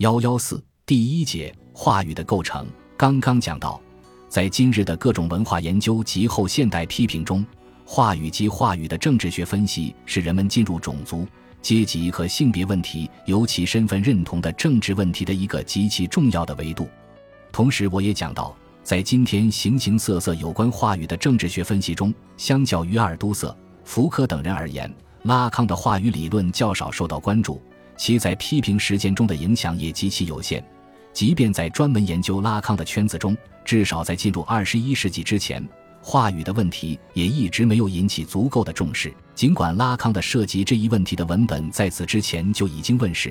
幺幺四第一节话语的构成。刚刚讲到，在今日的各种文化研究及后现代批评中，话语及话语的政治学分析是人们进入种族、阶级和性别问题，尤其身份认同的政治问题的一个极其重要的维度。同时，我也讲到，在今天形形色色有关话语的政治学分析中，相较于阿尔都塞、福柯等人而言，拉康的话语理论较少受到关注。其在批评实践中的影响也极其有限，即便在专门研究拉康的圈子中，至少在进入二十一世纪之前，话语的问题也一直没有引起足够的重视。尽管拉康的涉及这一问题的文本在此之前就已经问世，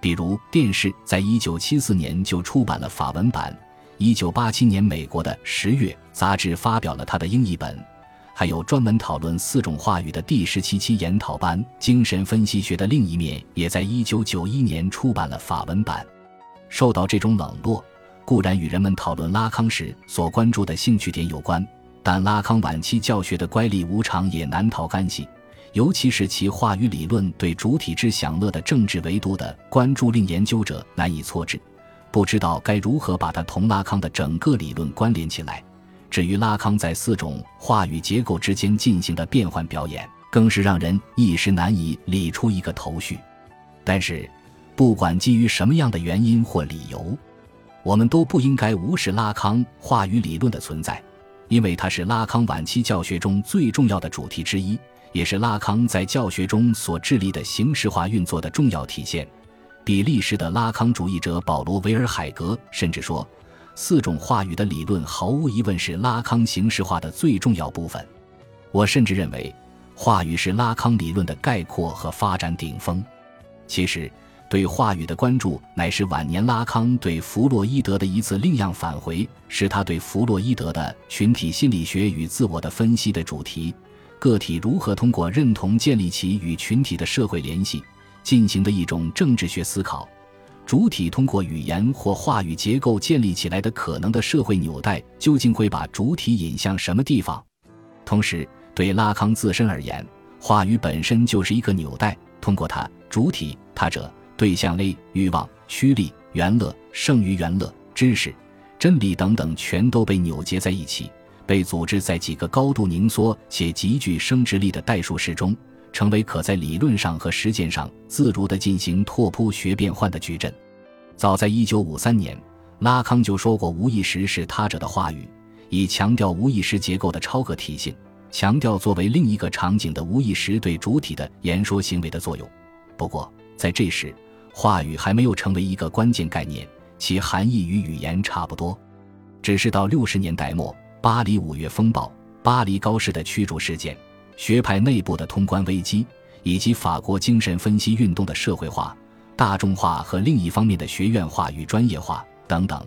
比如《电视》在一九七四年就出版了法文版，一九八七年美国的《十月》杂志发表了他的英译本。还有专门讨论四种话语的第十七期研讨班《精神分析学的另一面》也在一九九一年出版了法文版。受到这种冷落，固然与人们讨论拉康时所关注的兴趣点有关，但拉康晚期教学的乖戾无常也难逃干系。尤其是其话语理论对主体之享乐的政治维度的关注，令研究者难以错置，不知道该如何把它同拉康的整个理论关联起来。至于拉康在四种话语结构之间进行的变换表演，更是让人一时难以理出一个头绪。但是，不管基于什么样的原因或理由，我们都不应该无视拉康话语理论的存在，因为它是拉康晚期教学中最重要的主题之一，也是拉康在教学中所致力的形式化运作的重要体现。比利时的拉康主义者保罗·维尔海格甚至说。四种话语的理论毫无疑问是拉康形式化的最重要部分。我甚至认为，话语是拉康理论的概括和发展顶峰。其实，对话语的关注乃是晚年拉康对弗洛伊德的一次另样返回，是他对弗洛伊德的群体心理学与自我的分析的主题：个体如何通过认同建立起与群体的社会联系，进行的一种政治学思考。主体通过语言或话语结构建立起来的可能的社会纽带，究竟会把主体引向什么地方？同时，对拉康自身而言，话语本身就是一个纽带，通过它，主体、他者、对象 A、欲望、趋利、原乐、剩余原乐、知识、真理等等，全都被扭结在一起，被组织在几个高度凝缩且极具生殖力的代数式中。成为可在理论上和实践上自如地进行拓扑学变换的矩阵。早在1953年，拉康就说过：“无意识是他者的话语，以强调无意识结构的超个体性，强调作为另一个场景的无意识对主体的言说行为的作用。”不过，在这时，话语还没有成为一个关键概念，其含义与语言差不多。只是到60年代末，巴黎五月风暴、巴黎高市的驱逐事件。学派内部的通关危机，以及法国精神分析运动的社会化、大众化和另一方面的学院化与专业化等等，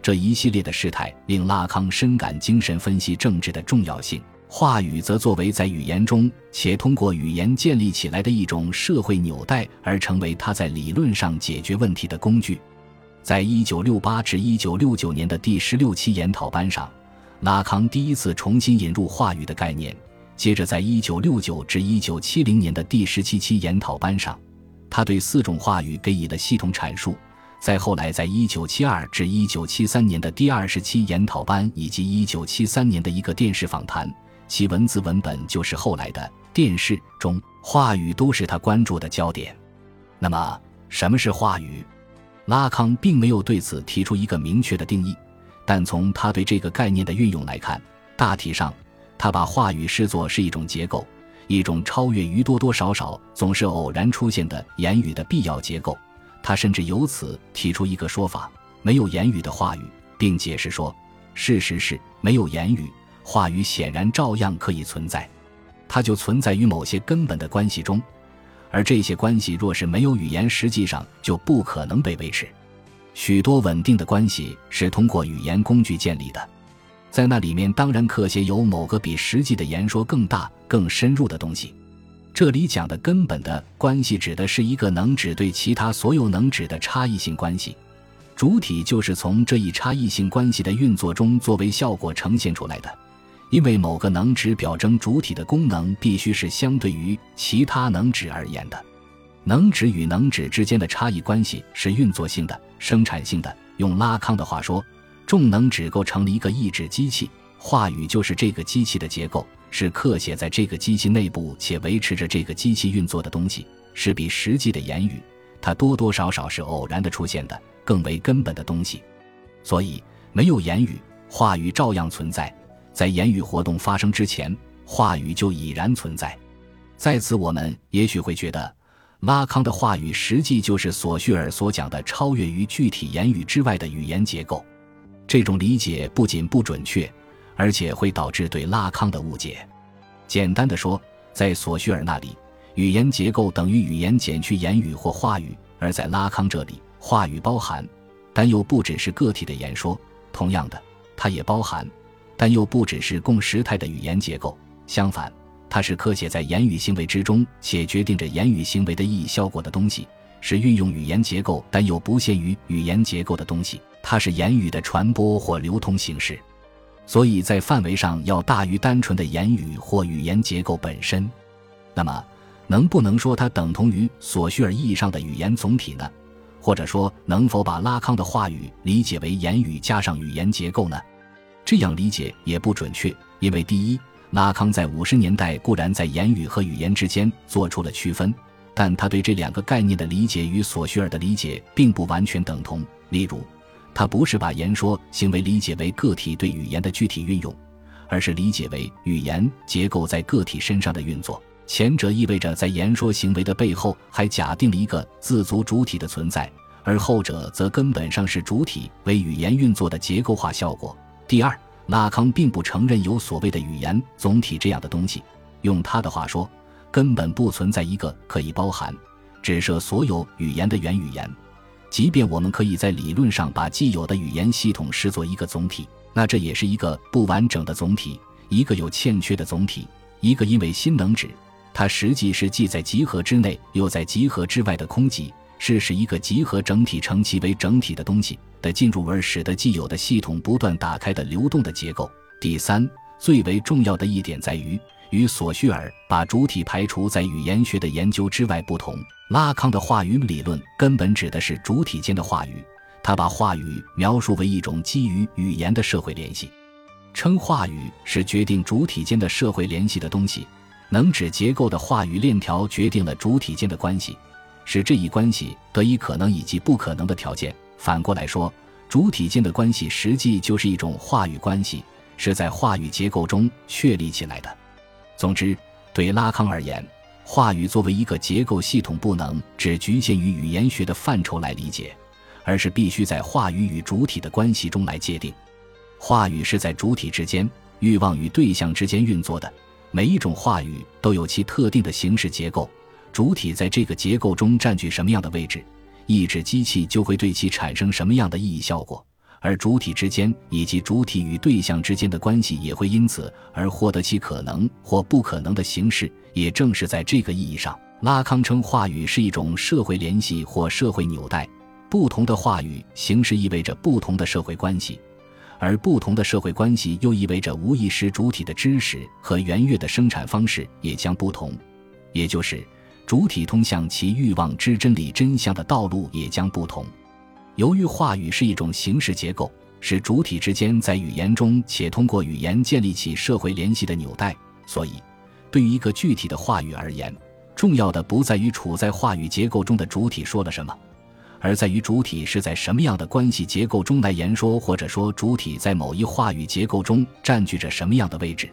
这一系列的事态令拉康深感精神分析政治的重要性。话语则作为在语言中且通过语言建立起来的一种社会纽带，而成为他在理论上解决问题的工具。在一九六八至一九六九年的第十六期研讨班上，拉康第一次重新引入话语的概念。接着，在一九六九至一九七零年的第十七期研讨班上，他对四种话语给予了系统阐述。再后来，在一九七二至一九七三年的第二十期研讨班以及一九七三年的一个电视访谈，其文字文本就是后来的电视中话语都是他关注的焦点。那么，什么是话语？拉康并没有对此提出一个明确的定义，但从他对这个概念的运用来看，大体上。他把话语视作是一种结构，一种超越于多多少少总是偶然出现的言语的必要结构。他甚至由此提出一个说法：没有言语的话语，并解释说，事实是没有言语，话语显然照样可以存在。它就存在于某些根本的关系中，而这些关系若是没有语言，实际上就不可能被维持。许多稳定的关系是通过语言工具建立的。在那里面，当然可写有某个比实际的言说更大、更深入的东西。这里讲的根本的关系，指的是一个能指对其他所有能指的差异性关系。主体就是从这一差异性关系的运作中作为效果呈现出来的。因为某个能指表征主体的功能必须是相对于其他能指而言的。能指与能指之间的差异关系是运作性的，生产性的。用拉康的话说，重能只构成了一个意志机器，话语就是这个机器的结构，是刻写在这个机器内部且维持着这个机器运作的东西，是比实际的言语，它多多少少是偶然的出现的，更为根本的东西。所以，没有言语，话语照样存在。在言语活动发生之前，话语就已然存在。在此，我们也许会觉得，拉康的话语实际就是索绪尔所讲的超越于具体言语之外的语言结构。这种理解不仅不准确，而且会导致对拉康的误解。简单的说，在索绪尔那里，语言结构等于语言减去言语或话语；而在拉康这里，话语包含，但又不只是个体的言说。同样的，它也包含。但又不只是共时态的语言结构，相反，它是刻写在言语行为之中且决定着言语行为的意义效果的东西，是运用语言结构但又不限于语言结构的东西。它是言语的传播或流通形式，所以在范围上要大于单纯的言语或语言结构本身。那么，能不能说它等同于索绪尔意义上的语言总体呢？或者说，能否把拉康的话语理解为言语加上语言结构呢？这样理解也不准确，因为第一，拉康在五十年代固然在言语和语言之间做出了区分，但他对这两个概念的理解与索绪尔的理解并不完全等同。例如，他不是把言说行为理解为个体对语言的具体运用，而是理解为语言结构在个体身上的运作。前者意味着在言说行为的背后还假定了一个自足主体的存在，而后者则根本上是主体为语言运作的结构化效果。第二，拉康并不承认有所谓的语言总体这样的东西。用他的话说，根本不存在一个可以包含、指涉所有语言的原语言。即便我们可以在理论上把既有的语言系统视作一个总体，那这也是一个不完整的总体，一个有欠缺的总体，一个因为心能指，它实际是既在集合之内又在集合之外的空集。是使一个集合整体成其为整体的东西的进入，而使得既有的系统不断打开的流动的结构。第三，最为重要的一点在于，与索绪尔把主体排除在语言学的研究之外不同，拉康的话语理论根本指的是主体间的话语。他把话语描述为一种基于语言的社会联系，称话语是决定主体间的社会联系的东西，能指结构的话语链条决定了主体间的关系。使这一关系得以可能以及不可能的条件。反过来说，主体间的关系实际就是一种话语关系，是在话语结构中确立起来的。总之，对拉康而言，话语作为一个结构系统，不能只局限于语言学的范畴来理解，而是必须在话语与主体的关系中来界定。话语是在主体之间、欲望与对象之间运作的。每一种话语都有其特定的形式结构。主体在这个结构中占据什么样的位置，意志机器就会对其产生什么样的意义效果，而主体之间以及主体与对象之间的关系也会因此而获得其可能或不可能的形式。也正是在这个意义上，拉康称话语是一种社会联系或社会纽带。不同的话语形式意味着不同的社会关系，而不同的社会关系又意味着无意识主体的知识和圆月的生产方式也将不同，也就是。主体通向其欲望之真理真相的道路也将不同。由于话语是一种形式结构，是主体之间在语言中且通过语言建立起社会联系的纽带，所以，对于一个具体的话语而言，重要的不在于处在话语结构中的主体说了什么，而在于主体是在什么样的关系结构中来言说，或者说主体在某一话语结构中占据着什么样的位置。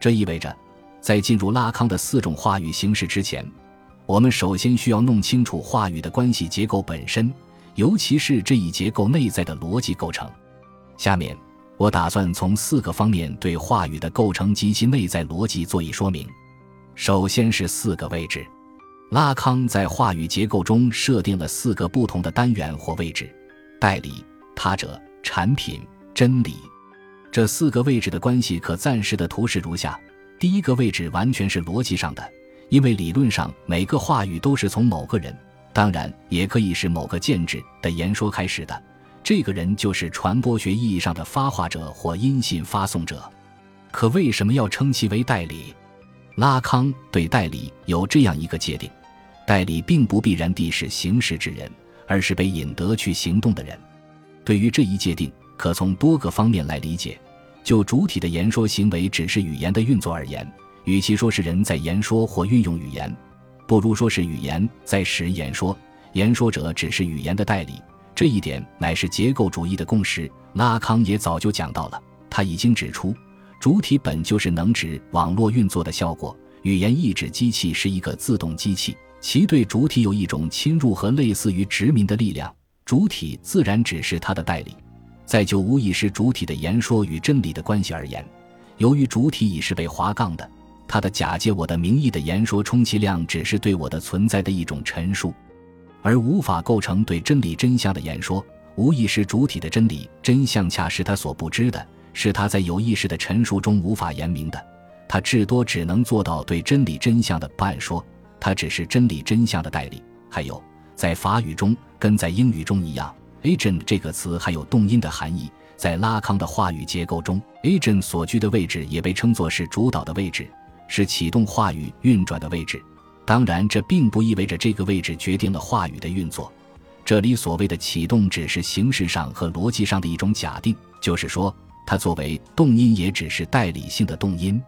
这意味着，在进入拉康的四种话语形式之前。我们首先需要弄清楚话语的关系结构本身，尤其是这一结构内在的逻辑构成。下面，我打算从四个方面对话语的构成及其内在逻辑做一说明。首先是四个位置。拉康在话语结构中设定了四个不同的单元或位置：代理、他者、产品、真理。这四个位置的关系可暂时的图示如下：第一个位置完全是逻辑上的。因为理论上每个话语都是从某个人，当然也可以是某个建制的言说开始的，这个人就是传播学意义上的发话者或音信发送者。可为什么要称其为代理？拉康对代理有这样一个界定：代理并不必然地是行事之人，而是被引得去行动的人。对于这一界定，可从多个方面来理解。就主体的言说行为只是语言的运作而言，与其说是人在言说或运用语言，不如说是语言在使言说，言说者只是语言的代理。这一点乃是结构主义的共识。拉康也早就讲到了，他已经指出，主体本就是能指网络运作的效果。语言意指机器是一个自动机器，其对主体有一种侵入和类似于殖民的力量，主体自然只是它的代理。再就无意识主体的言说与真理的关系而言，由于主体已是被划杠的，他的假借我的名义的言说，充其量只是对我的存在的一种陈述，而无法构成对真理真相的言说。无意识主体的真理真相，恰是他所不知的，是他在有意识的陈述中无法言明的。他至多只能做到对真理真相的不暗说，他只是真理真相的代理。还有，在法语中跟在英语中一样。agent 这个词还有动因的含义，在拉康的话语结构中，agent 所居的位置也被称作是主导的位置，是启动话语运转的位置。当然，这并不意味着这个位置决定了话语的运作。这里所谓的启动，只是形式上和逻辑上的一种假定，就是说，它作为动因，也只是代理性的动因。